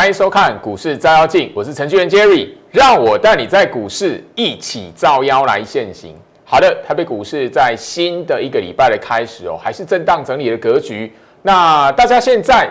欢迎收看股市照妖镜，我是程序员 Jerry，让我带你在股市一起照妖来现行。好的，台北股市在新的一个礼拜的开始哦，还是震荡整理的格局。那大家现在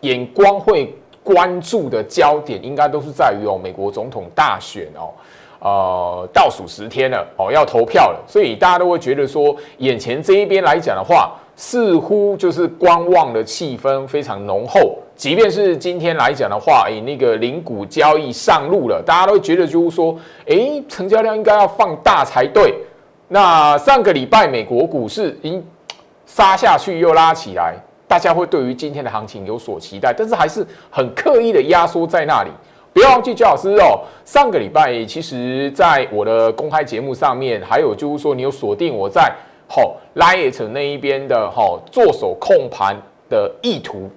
眼光会关注的焦点，应该都是在于哦，美国总统大选哦，呃，倒数十天了哦，要投票了，所以大家都会觉得说，眼前这一边来讲的话。似乎就是观望的气氛非常浓厚，即便是今天来讲的话，哎，那个零股交易上路了，大家都觉得就是说，哎，成交量应该要放大才对。那上个礼拜美国股市一杀下去又拉起来，大家会对于今天的行情有所期待，但是还是很刻意的压缩在那里。不要忘记，焦老师哦，上个礼拜其实在我的公开节目上面，还有就是说你有锁定我在。好，Lite 那一边的哈做手控盘的意图，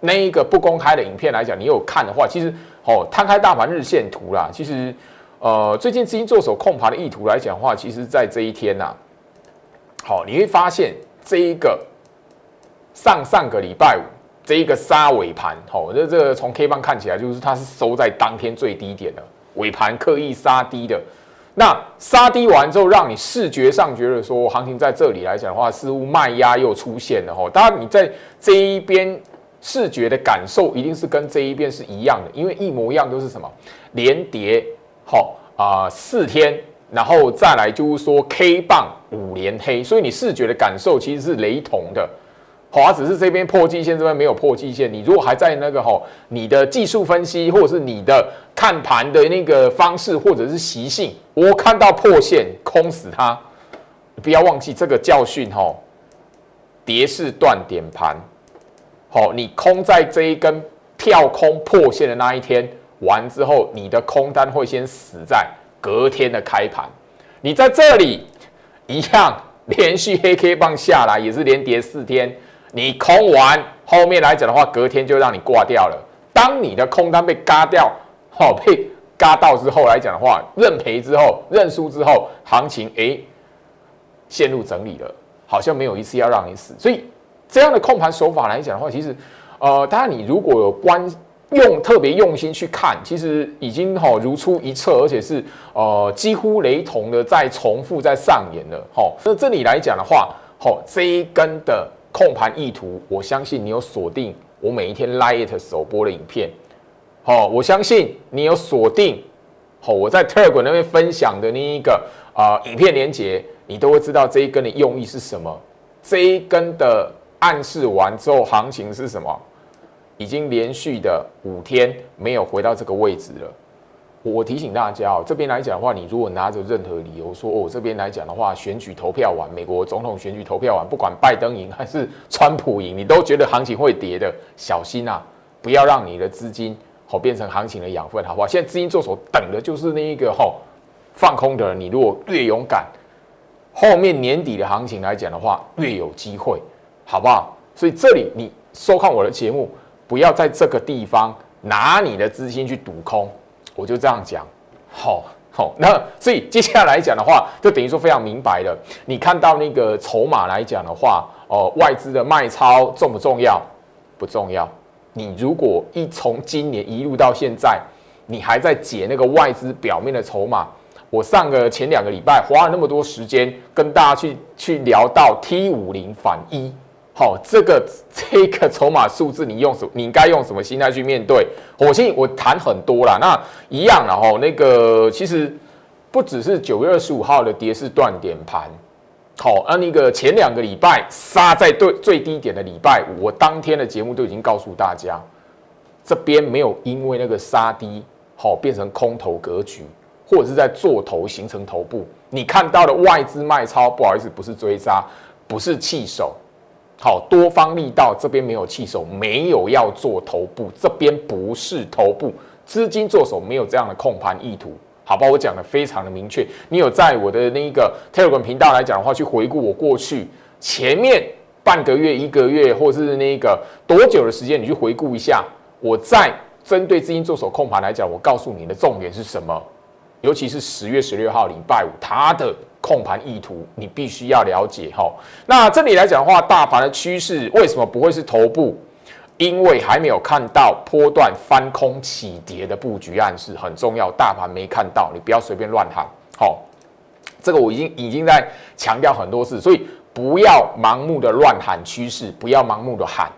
那一个不公开的影片来讲，你有看的话，其实好摊开大盘日线图啦，其实呃最近资金做手控盘的意图来讲的话，其实在这一天呐，好你会发现这一个上上个礼拜五这一个杀尾盘，好这这个从 K 棒看起来就是它是收在当天最低点的尾盘刻意杀低的。那杀低完之后，让你视觉上觉得说行情在这里来讲的话，似乎卖压又出现了哈。当然，你在这一边视觉的感受一定是跟这一边是一样的，因为一模一样都是什么连跌好啊四天，然后再来就是说 K 棒五连黑，所以你视觉的感受其实是雷同的。华只是这边破季线，这边没有破季线。你如果还在那个吼，你的技术分析或者是你的看盘的那个方式或者是习性，我看到破线空死它，不要忘记这个教训吼。跌势断点盘，好，你空在这一根跳空破线的那一天完之后，你的空单会先死在隔天的开盘。你在这里一样连续黑 K 棒下来，也是连跌四天。你空完后面来讲的话，隔天就让你挂掉了。当你的空单被嘎掉，好被嘎到之后来讲的话，认赔之后认输之后，行情哎陷入整理了，好像没有一次要让你死。所以这样的控盘手法来讲的话，其实呃，当然你如果有关用特别用心去看，其实已经哈如出一辙，而且是呃几乎雷同的在重复在上演了。好，那这里来讲的话，好这一根的。控盘意图，我相信你有锁定我每一天 Lite 首播的影片，好，我相信你有锁定，好，我在特尔滚那边分享的那一个啊影片连接，你都会知道这一根的用意是什么。这一根的暗示完之后，行情是什么？已经连续的五天没有回到这个位置了。我提醒大家哦，这边来讲的话，你如果拿着任何理由说哦，这边来讲的话，选举投票完，美国总统选举投票完，不管拜登赢还是川普赢，你都觉得行情会跌的，小心啊！不要让你的资金好变成行情的养分，好不好？现在资金做手等的就是那一个哦放空的，你如果越勇敢，后面年底的行情来讲的话，越有机会，好不好？所以这里你收看我的节目，不要在这个地方拿你的资金去赌空。我就这样讲，好好，那所以接下来讲的话，就等于说非常明白了。你看到那个筹码来讲的话，哦，外资的卖超重不重要？不重要。你如果一从今年一路到现在，你还在解那个外资表面的筹码，我上个前两个礼拜花了那么多时间跟大家去去聊到 T 五零反一。好，这个这个筹码数字，你用什？你应该用什么心态去面对？我信我谈很多了，那一样了哈。那个其实不只是九月二十五号的跌势断点盘，好，那那个前两个礼拜杀在最最低点的礼拜五，我当天的节目都已经告诉大家，这边没有因为那个杀低好变成空头格局，或者是在做头形成头部。你看到的外资卖超，不好意思，不是追杀，不是弃手。好，多方力道这边没有弃手，没有要做头部，这边不是头部，资金做手没有这样的控盘意图，好吧？我讲的非常的明确，你有在我的那个 Telegram 频道来讲的话，去回顾我过去前面半个月、一个月，或是那个多久的时间，你去回顾一下，我在针对资金做手控盘来讲，我告诉你的重点是什么？尤其是十月十六号礼拜五，它的。控盘意图，你必须要了解哈。那这里来讲的话，大盘的趋势为什么不会是头部？因为还没有看到波段翻空起跌的布局暗示，很重要。大盘没看到，你不要随便乱喊。好，这个我已经已经在强调很多次，所以不要盲目的乱喊趋势，不要盲目的喊。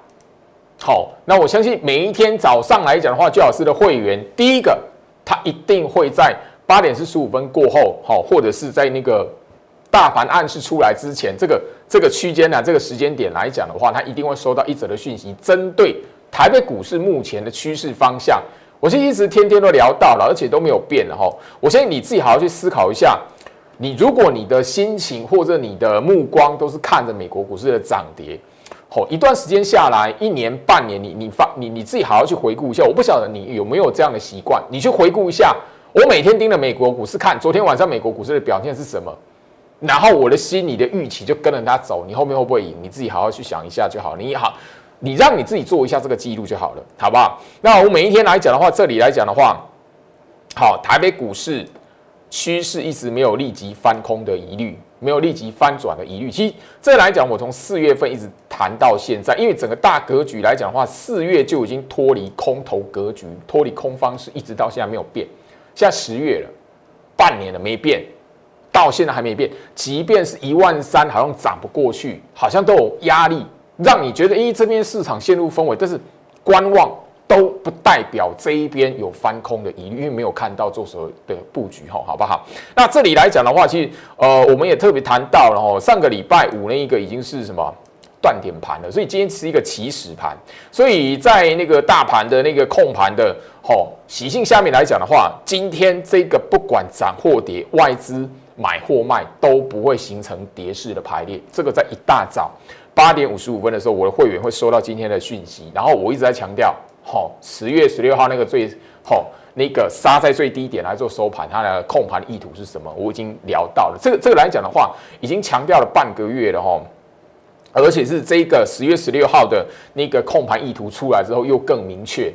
好，那我相信每一天早上来讲的话，最老师的会员，第一个他一定会在八点四十五分过后，好，或者是在那个大盘暗示出来之前，这个这个区间呢，这个时间点来讲的话，他一定会收到一则的讯息，针对台北股市目前的趋势方向，我是一直天天都聊到了，而且都没有变的哈。我相信你自己好好去思考一下，你如果你的心情或者你的目光都是看着美国股市的涨跌。好，一段时间下来，一年半年，你你发你你自己好好去回顾一下。我不晓得你有没有这样的习惯，你去回顾一下。我每天盯着美国股市看，昨天晚上美国股市的表现是什么，然后我的心里的预期就跟着它走。你后面会不会赢？你自己好好去想一下就好。你好，你让你自己做一下这个记录就好了，好不好？那我每一天来讲的话，这里来讲的话，好，台北股市趋势一直没有立即翻空的疑虑。没有立即翻转的疑虑。其实这来讲，我从四月份一直谈到现在，因为整个大格局来讲的话，四月就已经脱离空头格局，脱离空方式，一直到现在没有变。现在十月了，半年了没变，到现在还没变。即便是一万三，好像涨不过去，好像都有压力，让你觉得，咦，这边市场陷入氛围，但是观望。都不代表这一边有翻空的疑虑，因为没有看到做所的布局哈，好不好？那这里来讲的话，其实呃，我们也特别谈到了哦，上个礼拜五那一个已经是什么断点盘了，所以今天是一个起始盘，所以在那个大盘的那个控盘的吼习性下面来讲的话，今天这个不管涨或跌，外资买或卖都不会形成跌势的排列，这个在一大早八点五十五分的时候，我的会员会收到今天的讯息，然后我一直在强调。好，十月十六号那个最好那个杀在最低点来做收盘，它的控盘意图是什么？我已经聊到了。这个这个来讲的话，已经强调了半个月了哈，而且是这个十月十六号的那个控盘意图出来之后又更明确。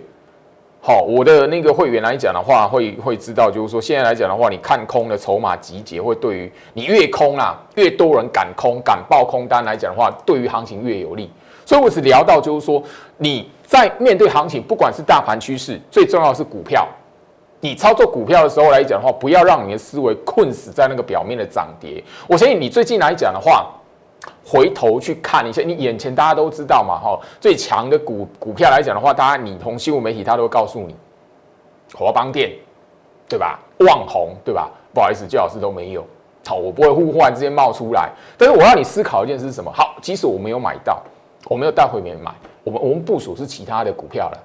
好，我的那个会员来讲的话，会会知道，就是说现在来讲的话，你看空的筹码集结，会对于你越空啊，越多人敢空敢爆空单来讲的话，对于行情越有利。所以我只聊到就是说你。在面对行情，不管是大盘趋势，最重要是股票。你操作股票的时候来讲的话，不要让你的思维困死在那个表面的涨跌。我相信你最近来讲的话，回头去看一下，你眼前大家都知道嘛，哈，最强的股股票来讲的话，大家你从新闻媒体他都会告诉你，华邦电，对吧？旺宏，对吧？不好意思，最老师都没有。好，我不会互换之间冒出来。但是我要你思考一件事是什么？好，即使我没有买到，我没有带回面买。我们我们部署是其他的股票了，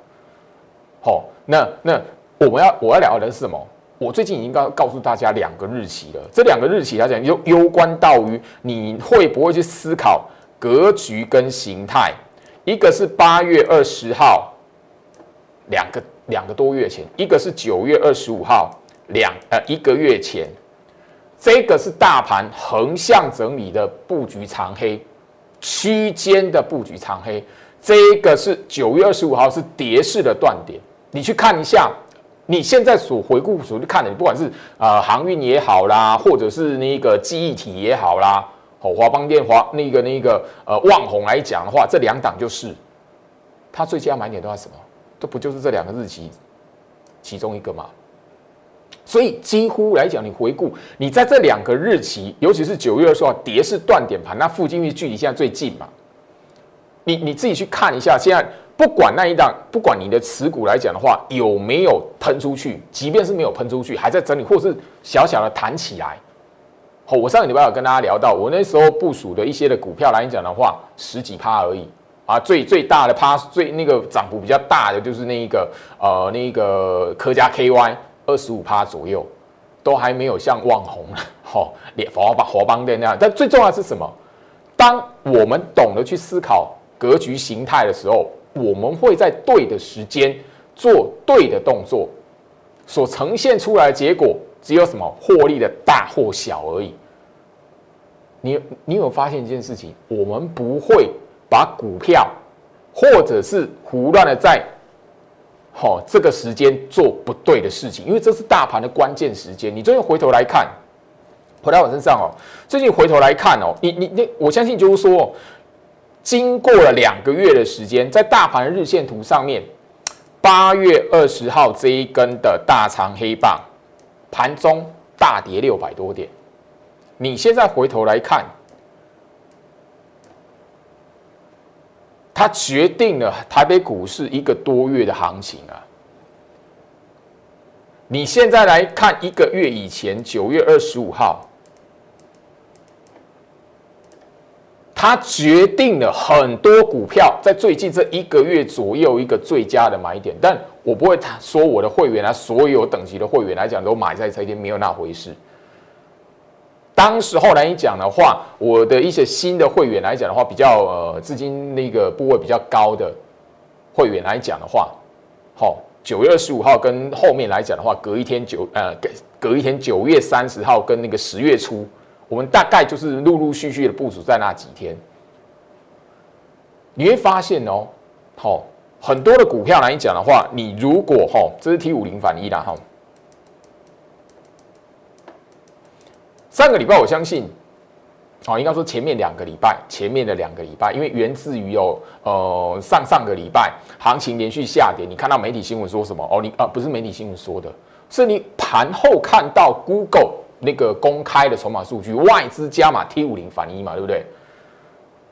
好，那那我们要我要聊的是什么？我最近已经告告诉大家两个日期了，这两个日期来讲，攸攸关到于你会不会去思考格局跟形态。一个是八月二十号，两个两个多月前；一个是九月二十五号，两呃一个月前。这个是大盘横向整理的布局长黑，区间的布局长黑。这个是九月二十五号是跌势的断点，你去看一下，你现在所回顾所去看的，不管是呃航运也好啦，或者是那个记忆体也好啦，好华邦电华那个那个呃旺宏来讲的话，这两档就是它最佳买点都在什么？这不就是这两个日期其中一个吗？所以几乎来讲，你回顾你在这两个日期，尤其是九月二十号跌是断点盘，那附近距距离现在最近嘛。你你自己去看一下，现在不管那一档，不管你的持股来讲的话，有没有喷出去，即便是没有喷出去，还在整理，或是小小的弹起来。好，我上个礼拜有跟大家聊到，我那时候部署的一些的股票来讲的话，十几趴而已啊，最最大的趴，最那个涨幅比较大的就是那一个呃那个科家 KY 二十五趴左右，都还没有像旺宏好连华邦华邦的那样。但最重要是什么？当我们懂得去思考。格局形态的时候，我们会在对的时间做对的动作，所呈现出来的结果只有什么获利的大或小而已。你你有发现一件事情？我们不会把股票或者是胡乱的在好这个时间做不对的事情，因为这是大盘的关键时间。你最近回头来看，回到我身上哦，最近回头来看哦，你你你，我相信就是说。经过了两个月的时间，在大盘日线图上面，八月二十号这一根的大长黑棒，盘中大跌六百多点。你现在回头来看，它决定了台北股市一个多月的行情啊！你现在来看一个月以前，九月二十五号。它决定了很多股票在最近这一个月左右一个最佳的买点，但我不会说我的会员啊，所有等级的会员来讲都买在这一天，没有那回事。当时后来你讲的话，我的一些新的会员来讲的话，比较呃资金那个部位比较高的会员来讲的话，好，九月二十五号跟后面来讲的话，隔一天九呃隔隔一天九月三十号跟那个十月初。我们大概就是陆陆续续的部署在那几天，你会发现哦，好很多的股票来讲的话，你如果哈，这是 T 五零反一啦哈，上个礼拜我相信，哦，应该说前面两个礼拜，前面的两个礼拜，因为源自于有呃上上个礼拜行情连续下跌，你看到媒体新闻说什么？哦，你啊不是媒体新闻说的，是你盘后看到 Google。那个公开的筹码数据，外资加码 T 五零反一嘛，对不对？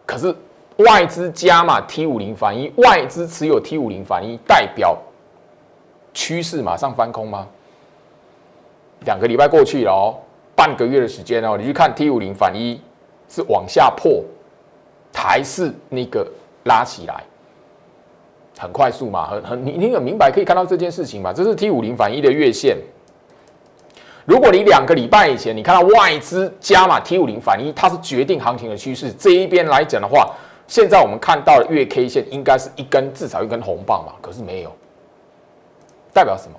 可是外资加码 T 五零反一，外资持有 T 五零反一，代表趋势马上翻空吗？两个礼拜过去了哦，半个月的时间哦，你去看 T 五零反一是往下破，还是那个拉起来？很快速嘛，很很你你很明白可以看到这件事情嘛？这是 T 五零反一的月线。如果你两个礼拜以前你看到外资加码 T 五零反一，它是决定行情的趋势。这一边来讲的话，现在我们看到的月 K 线应该是一根至少一根红棒嘛，可是没有，代表什么？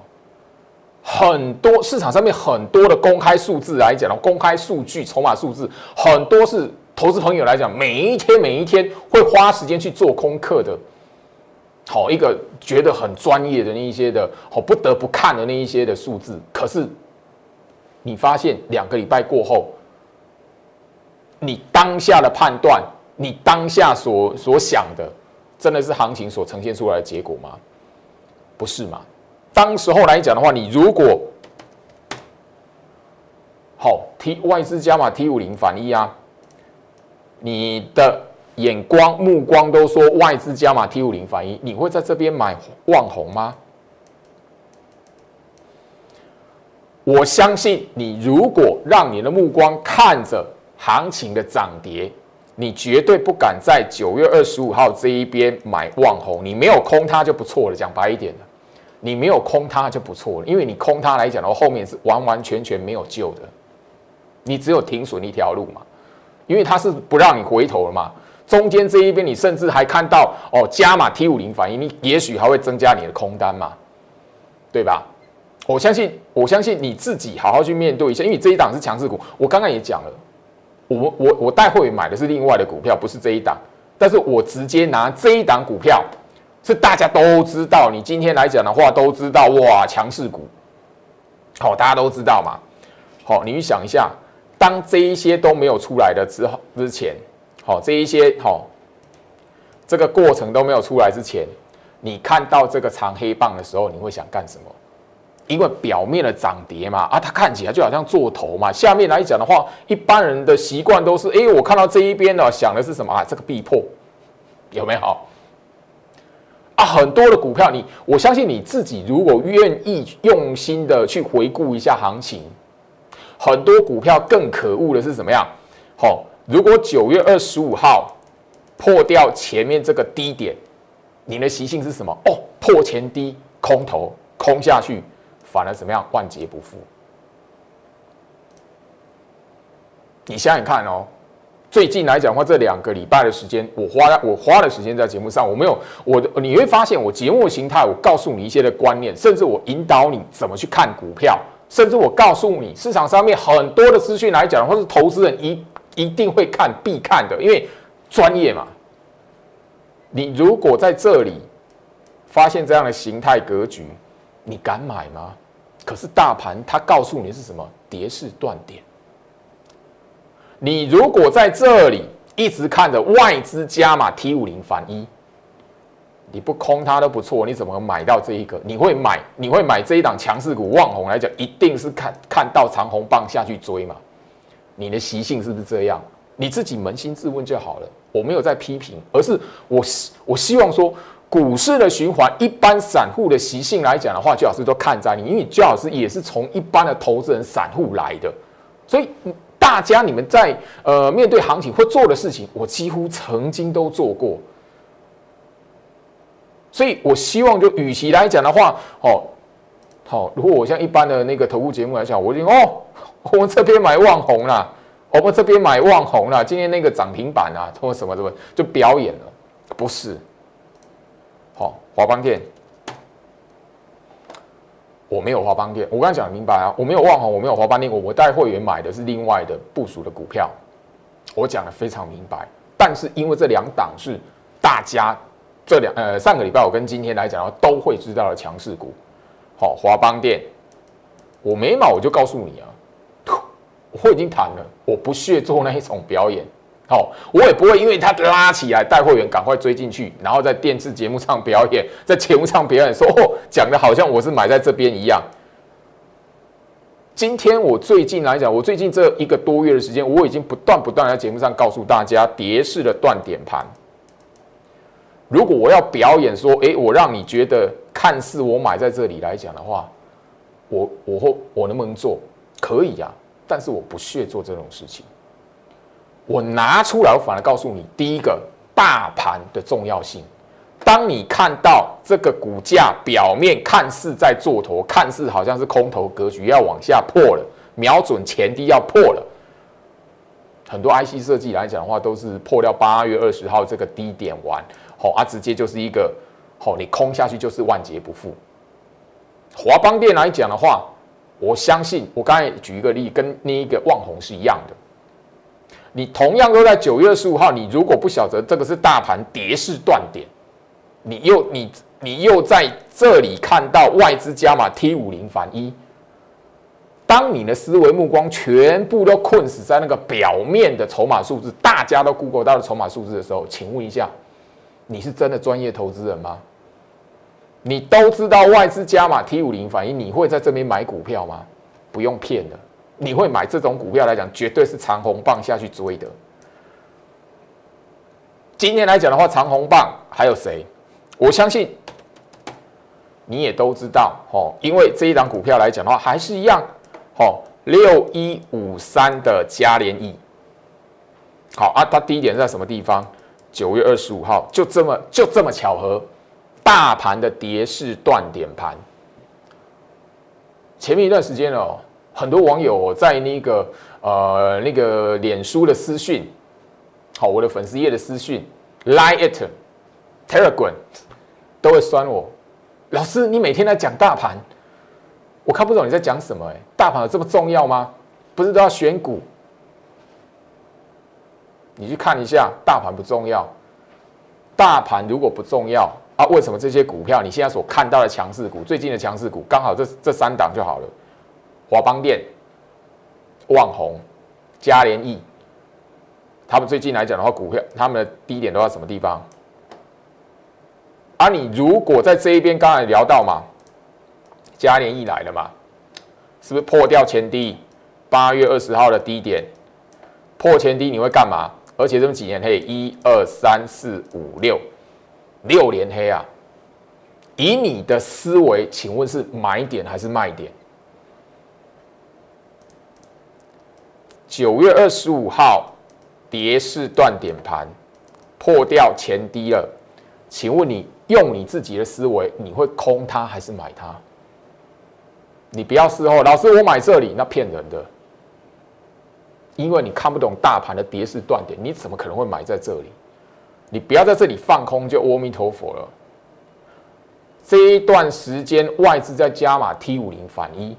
很多市场上面很多的公开数字来讲公开数据、筹码数字，很多是投资朋友来讲，每一天每一天会花时间去做功课的，好一个觉得很专业的那一些的，好不得不看的那一些的数字，可是。你发现两个礼拜过后，你当下的判断，你当下所所想的，真的是行情所呈现出来的结果吗？不是嘛？当时候来讲的话，你如果好 T 外资加码 T 五零反一啊，你的眼光目光都说外资加码 T 五零反一，你会在这边买望红吗？我相信你，如果让你的目光看着行情的涨跌，你绝对不敢在九月二十五号这一边买望红。你没有空它就不错了。讲白一点的，你没有空它就不错了，因为你空它来讲的话，后面是完完全全没有救的。你只有停损一条路嘛，因为它是不让你回头了嘛。中间这一边，你甚至还看到哦，加码 T 五零反应，你也许还会增加你的空单嘛，对吧？我相信，我相信你自己好好去面对一下，因为这一档是强势股。我刚刚也讲了，我我我待会买的是另外的股票，不是这一档。但是我直接拿这一档股票，是大家都知道。你今天来讲的话，都知道哇，强势股，好，大家都知道嘛。好，你去想一下，当这一些都没有出来的之后之前，好，这一些好，这个过程都没有出来之前，你看到这个长黑棒的时候，你会想干什么？因为表面的涨跌嘛，啊，它看起来就好像做头嘛。下面来讲的话，一般人的习惯都是，哎，我看到这一边呢，想的是什么啊？这个必破，有没有？啊，很多的股票，你我相信你自己，如果愿意用心的去回顾一下行情，很多股票更可恶的是怎么样？好，如果九月二十五号破掉前面这个低点，你的习性是什么？哦，破前低，空头空下去。反而怎么样？万劫不复。你想想看哦，最近来讲的话，这两个礼拜的时间，我花我花的时间在节目上，我没有我的，你会发现我节目形态，我告诉你一些的观念，甚至我引导你怎么去看股票，甚至我告诉你市场上面很多的资讯来讲，或是投资人一一定会看必看的，因为专业嘛。你如果在这里发现这样的形态格局，你敢买吗？可是大盘它告诉你是什么？跌势断点。你如果在这里一直看着外资加码 T 五零反一，你不空它都不错，你怎么买到这一个？你会买？你会买这一档强势股？望红来讲，一定是看看到长红棒下去追嘛？你的习性是不是这样？你自己扪心自问就好了。我没有在批评，而是我我希望说，股市的循环，一般散户的习性来讲的话，最好是都看在你，因为最好是也是从一般的投资人、散户来的，所以。大家，你们在呃面对行情会做的事情，我几乎曾经都做过。所以我希望，就与其来讲的话，哦，好，如果我像一般的那个投顾节目来讲，我就哦，我们这边买旺红了，我们这边买旺红了，今天那个涨停板啊，或什么什么，就表演了，不是？华邦店。我没有华邦店，我刚才讲明白啊，我没有旺宏，我没有华邦店，我我带会员买的是另外的部署的股票，我讲的非常明白。但是因为这两档是大家这两呃上个礼拜我跟今天来讲的话都会知道的强势股，好华邦店，我没买我就告诉你啊，我已经谈了，我不屑做那一种表演。好，我也不会因为他拉起来带会员赶快追进去，然后在电视节目上表演，在节目上表演说哦，讲的好像我是买在这边一样。今天我最近来讲，我最近这一个多月的时间，我已经不断不断在节目上告诉大家，跌势的断点盘。如果我要表演说，哎，我让你觉得看似我买在这里来讲的话，我我会我能不能做？可以呀，但是我不屑做这种事情。我拿出来，我反而告诉你，第一个大盘的重要性。当你看到这个股价表面看似在做头，看似好像是空头格局要往下破了，瞄准前低要破了。很多 IC 设计来讲的话，都是破掉八月二十号这个低点完，好啊，直接就是一个好，你空下去就是万劫不复。华邦电来讲的话，我相信我刚才举一个例，跟那一个旺宏是一样的。你同样都在九月二十五号，你如果不晓得这个是大盘跌势断点，你又你你又在这里看到外资加码 T 五零反一，当你的思维目光全部都困死在那个表面的筹码数字，大家都 Google 到的筹码数字的时候，请问一下，你是真的专业投资人吗？你都知道外资加码 T 五零反一，你会在这边买股票吗？不用骗了。你会买这种股票来讲，绝对是长红棒下去追的。今天来讲的话，长红棒还有谁？我相信你也都知道哦，因为这一档股票来讲的话，还是一样哦，六一五三的嘉联益。好啊，它低点在什么地方？九月二十五号，就这么就这么巧合，大盘的跌势断点盘。前面一段时间哦。很多网友在那个呃那个脸书的私讯，好，我的粉丝页的私讯，Line it Telegram 都会酸我。老师，你每天在讲大盘，我看不懂你在讲什么？哎，大盘有这么重要吗？不是都要选股？你去看一下，大盘不重要。大盘如果不重要啊，为什么这些股票你现在所看到的强势股，最近的强势股刚好这这三档就好了？华邦电、旺宏、嘉联益，他们最近来讲的话，股票他们的低点都在什么地方？而你如果在这一边刚才聊到嘛，嘉联益来了嘛，是不是破掉前低？八月二十号的低点破前低，你会干嘛？而且这么几年黑，一二三四五六六连黑啊！以你的思维，请问是买点还是卖点？九月二十五号，跌势断点盘，破掉前低了。请问你用你自己的思维，你会空它还是买它？你不要事后，老师我买这里，那骗人的。因为你看不懂大盘的跌势断点，你怎么可能会买在这里？你不要在这里放空，就阿弥陀佛了。这一段时间外资在加码 T 五零反一。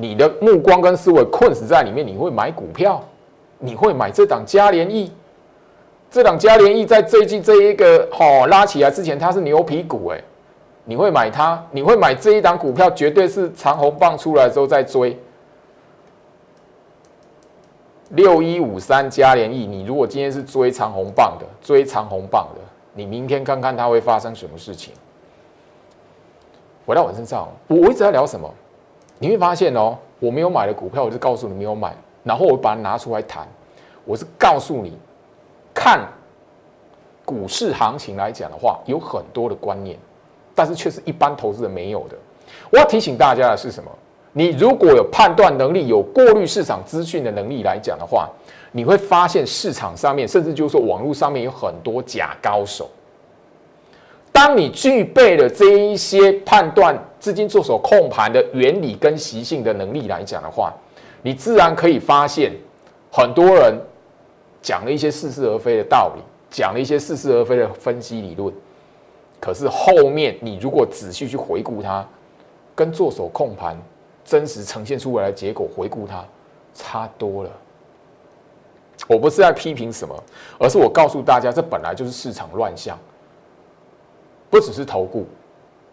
你的目光跟思维困死在里面，你会买股票？你会买这档嘉联益？这档嘉联益在最近这一个好拉起来之前，它是牛皮股哎，你会买它？你会买这一档股票？绝对是长红棒出来之后再追。六一五三嘉联益，你如果今天是追长红棒的，追长红棒的，你明天看看它会发生什么事情。回到我身上，我一直在聊什么？你会发现哦，我没有买的股票，我就告诉你没有买，然后我把它拿出来谈，我是告诉你，看股市行情来讲的话，有很多的观念，但是却是一般投资人没有的。我要提醒大家的是什么？你如果有判断能力、有过滤市场资讯的能力来讲的话，你会发现市场上面，甚至就是说网络上面有很多假高手。当你具备了这一些判断资金做手控盘的原理跟习性的能力来讲的话，你自然可以发现，很多人讲了一些似是而非的道理，讲了一些似是而非的分析理论，可是后面你如果仔细去回顾它，跟做手控盘。真实呈现出来的结果，回顾它，差多了。我不是在批评什么，而是我告诉大家，这本来就是市场乱象，不只是投顾。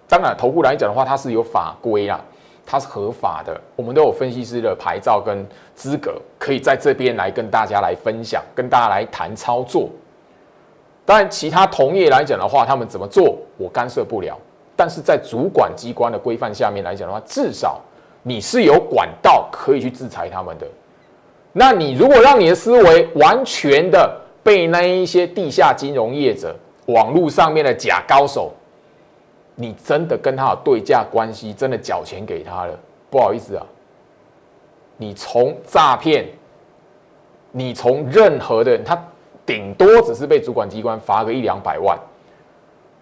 当然，投顾来讲的话，它是有法规啊，它是合法的，我们都有分析师的牌照跟资格，可以在这边来跟大家来分享，跟大家来谈操作。当然，其他同业来讲的话，他们怎么做，我干涉不了。但是在主管机关的规范下面来讲的话，至少。你是有管道可以去制裁他们的，那你如果让你的思维完全的被那一些地下金融业者、网络上面的假高手，你真的跟他有对价关系，真的缴钱给他了，不好意思啊，你从诈骗，你从任何的人他顶多只是被主管机关罚个一两百万。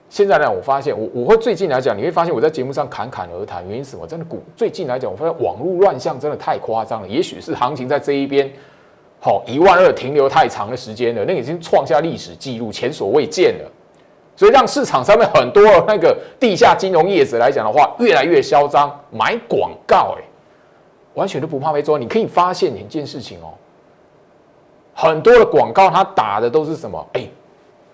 现在呢，我发现我我会最近来讲，你会发现我在节目上侃侃而谈，原因是什么？真的股最近来讲，我发现网络乱象真的太夸张了。也许是行情在这一边，好一万二停留太长的时间了，那已经创下历史记录，前所未见了。所以让市场上面很多那个地下金融业者来讲的话，越来越嚣张，买广告，哎，完全都不怕被抓。你可以发现一件事情哦，很多的广告它打的都是什么？哎。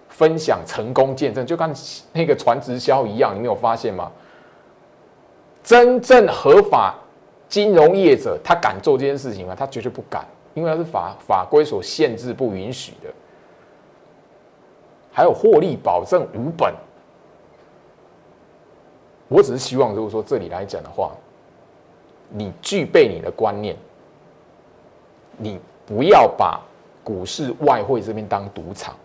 分享成功见证，就跟那个传直销一样，你没有发现吗？真正合法金融业者，他敢做这件事情吗？他绝对不敢，因为他是法法规所限制、不允许的。还有获利保证无本，我只是希望，如果说这里来讲的话，你具备你的观念，你不要把股市、外汇这边当赌场。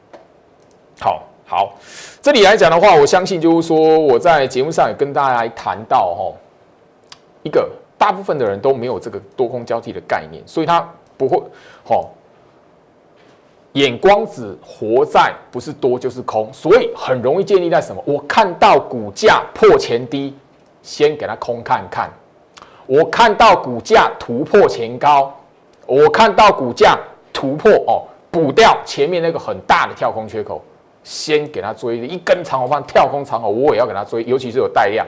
好好，这里来讲的话，我相信就是说，我在节目上也跟大家谈到哈，一个大部分的人都没有这个多空交替的概念，所以他不会好，眼光只活在不是多就是空，所以很容易建立在什么？我看到股价破前低，先给它空看看；我看到股价突破前高，我看到股价突破哦，补掉前面那个很大的跳空缺口。先给它追一根长红棒跳空长红，我也要给它追，尤其是有带量，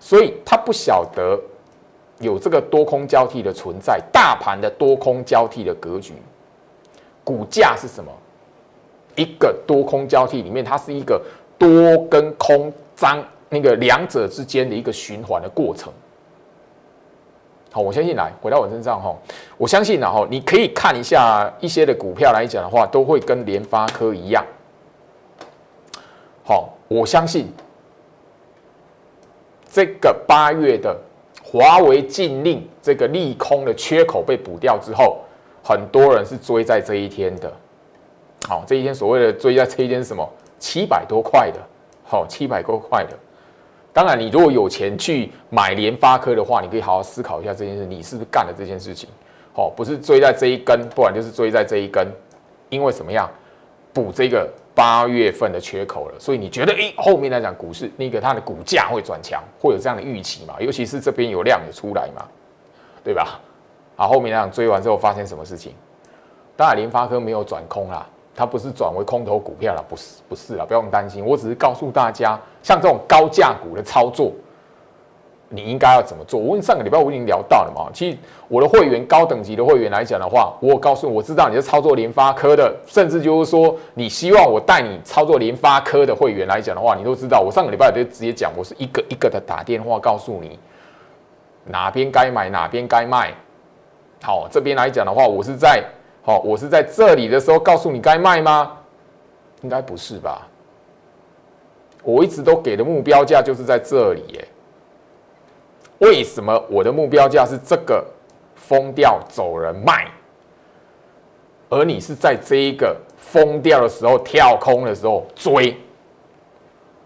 所以他不晓得有这个多空交替的存在，大盘的多空交替的格局，股价是什么？一个多空交替里面，它是一个多跟空张那个两者之间的一个循环的过程。好，我相信来回到我身上哈，我相信然后你可以看一下一些的股票来讲的话，都会跟联发科一样。好，我相信这个八月的华为禁令这个利空的缺口被补掉之后，很多人是追在这一天的。好，这一天所谓的追在这一天是什么？七百多块的，好，七百多块的。当然，你如果有钱去买联发科的话，你可以好好思考一下这件事，你是不是干了这件事情？好，不是追在这一根，不然就是追在这一根，因为什么样补这个八月份的缺口了？所以你觉得，哎，后面来讲股市那个它的股价会转强，会有这样的预期嘛？尤其是这边有量也出来嘛，对吧？啊，后面来讲追完之后发生什么事情？当然，联发科没有转空啦。它不是转为空头股票了，不是，不是了，不用担心。我只是告诉大家，像这种高价股的操作，你应该要怎么做？我问上个礼拜我已经聊到了嘛。其实我的会员高等级的会员来讲的话，我告诉我知道你是操作联发科的，甚至就是说你希望我带你操作联发科的会员来讲的话，你都知道。我上个礼拜就直接讲，我是一个一个的打电话告诉你哪边该买，哪边该卖。好，这边来讲的话，我是在好，我是在这里的时候告诉你该卖吗？应该不是吧？我一直都给的目标价就是在这里耶。为什么我的目标价是这个疯掉走人卖，而你是在这一个疯掉的时候跳空的时候追？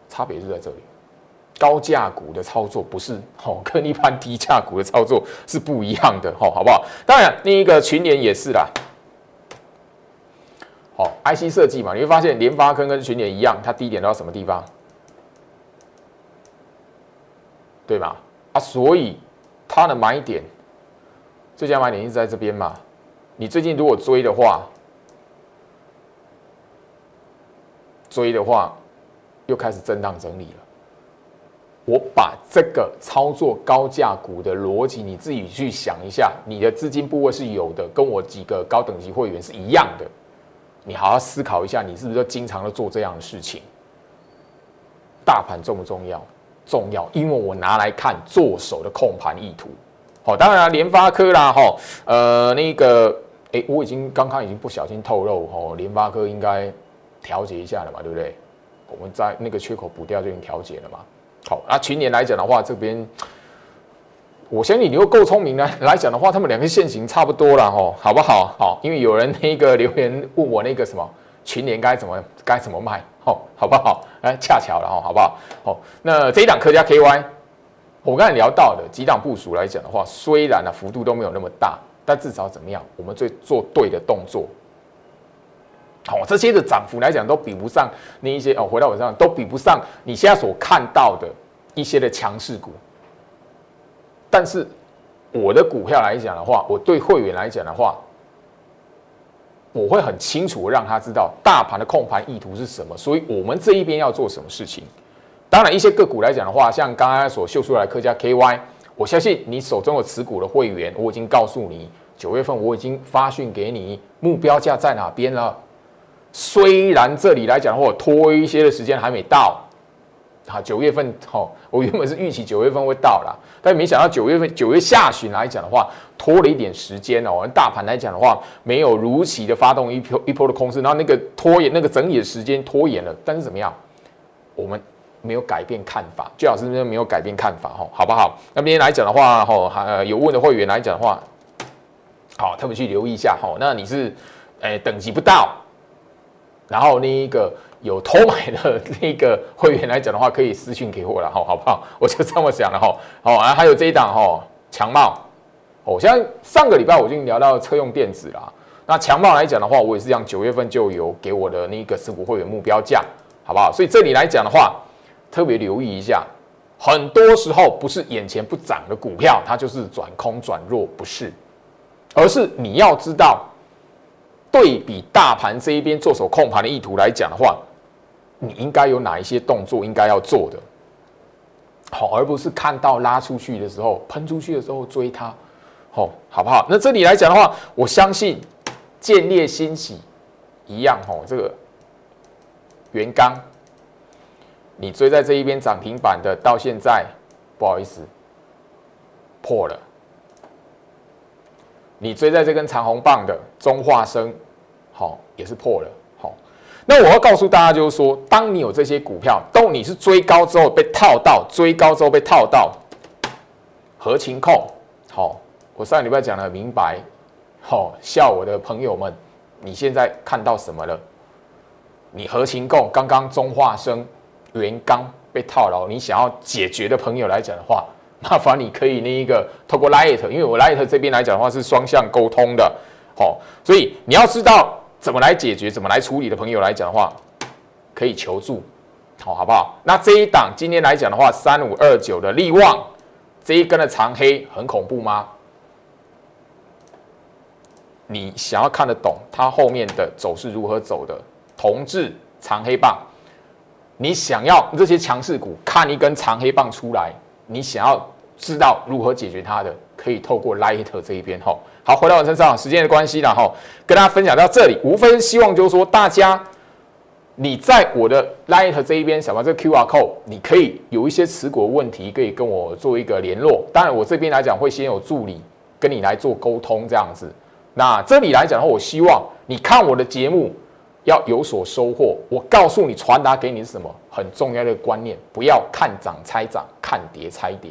差别就在这里。高价股的操作不是 哦，跟一般低价股的操作是不一样的哦，好不好？当然，另一个群联也是啦。好，IC 设计嘛，你会发现联发科跟群联一样，它低点到什么地方？对吧？啊，所以它的买点，最佳买点是在这边嘛？你最近如果追的话，追的话，又开始震荡整理了。我把这个操作高价股的逻辑，你自己去想一下，你的资金部位是有的，跟我几个高等级会员是一样的。你好好思考一下，你是不是经常的做这样的事情？大盘重不重要？重要，因为我拿来看做手的控盘意图。好，当然联发科啦，哈，呃，那个，哎，我已经刚刚已经不小心透露，哦，联发科应该调节一下了嘛，对不对？我们在那个缺口补掉就已经调节了嘛。好，那群年来讲的话，这边我相信你又够聪明呢。来讲的话，他们两个线型差不多了，吼，好不好？好，因为有人那个留言问我那个什么群联该怎么该怎么卖，好，好不好？哎，恰巧了，哈，好不好？好，那这一档科家 KY，我刚才聊到的几档部署来讲的话，虽然呢幅度都没有那么大，但至少怎么样？我们最做对的动作。好，这些的涨幅来讲都比不上那一些哦，回到我身上都比不上你现在所看到的一些的强势股。但是我的股票来讲的话，我对会员来讲的话，我会很清楚让他知道大盘的控盘意图是什么，所以我们这一边要做什么事情。当然，一些个股来讲的话，像刚刚所秀出来客家 KY，我相信你手中有持股的会员，我已经告诉你，九月份我已经发讯给你，目标价在哪边了。虽然这里来讲的话，拖一些的时间还没到，好，九月份，好，我原本是预期九月份会到了，但没想到九月份九月下旬来讲的话，拖了一点时间哦。大盘来讲的话，没有如期的发动一波一波的空势，然后那个拖延那个整理的时间拖延了，但是怎么样，我们没有改变看法，最好是没有改变看法，哈，好不好？那边来讲的话，哈，还有问的会员来讲的话，好，特别去留意一下，哈，那你是，诶，等级不到。然后那一个有偷买的那个会员来讲的话，可以私信给我了哈，好不好？我就这么想了哈。好，啊，还有这一档哈，强茂。哦，像上个礼拜我已经聊到车用电子啦。那强茂来讲的话，我也是讲九月份就有给我的那个持股会员目标价，好不好？所以这里来讲的话，特别留意一下，很多时候不是眼前不涨的股票，它就是转空转弱，不是，而是你要知道。对比大盘这一边做手控盘的意图来讲的话，你应该有哪一些动作应该要做的，好，而不是看到拉出去的时候喷出去的时候追它，好，好不好？那这里来讲的话，我相信建烈欣喜一样，吼，这个元刚，你追在这一边涨停板的，到现在不好意思破了。你追在这根长红棒的中化生，好也是破了，好。那我要告诉大家，就是说，当你有这些股票，当你是追高之后被套到，追高之后被套到，合情控，好，我上礼拜讲的明白，好，笑我的朋友们，你现在看到什么了？你合情控刚刚中化生原刚被套牢，你想要解决的朋友来讲的话。麻烦你可以那一个透过 Light，因为我 Light 这边来讲的话是双向沟通的，好，所以你要知道怎么来解决、怎么来处理的朋友来讲的话，可以求助，好，好不好？那这一档今天来讲的话，三五二九的利旺这一根的长黑很恐怖吗？你想要看得懂它后面的走势如何走的，同志长黑棒，你想要这些强势股看一根长黑棒出来，你想要。知道如何解决它的，可以透过 Light 这一边哈。好，回到我身上，时间的关系了哈，跟大家分享到这里，无非希望就是说，大家你在我的 Light 这一边，什么这 QR code，你可以有一些持股问题，可以跟我做一个联络。当然，我这边来讲会先有助理跟你来做沟通这样子。那这里来讲的话，我希望你看我的节目要有所收获。我告诉你，传达给你是什么很重要的观念，不要看涨猜涨，看跌猜跌。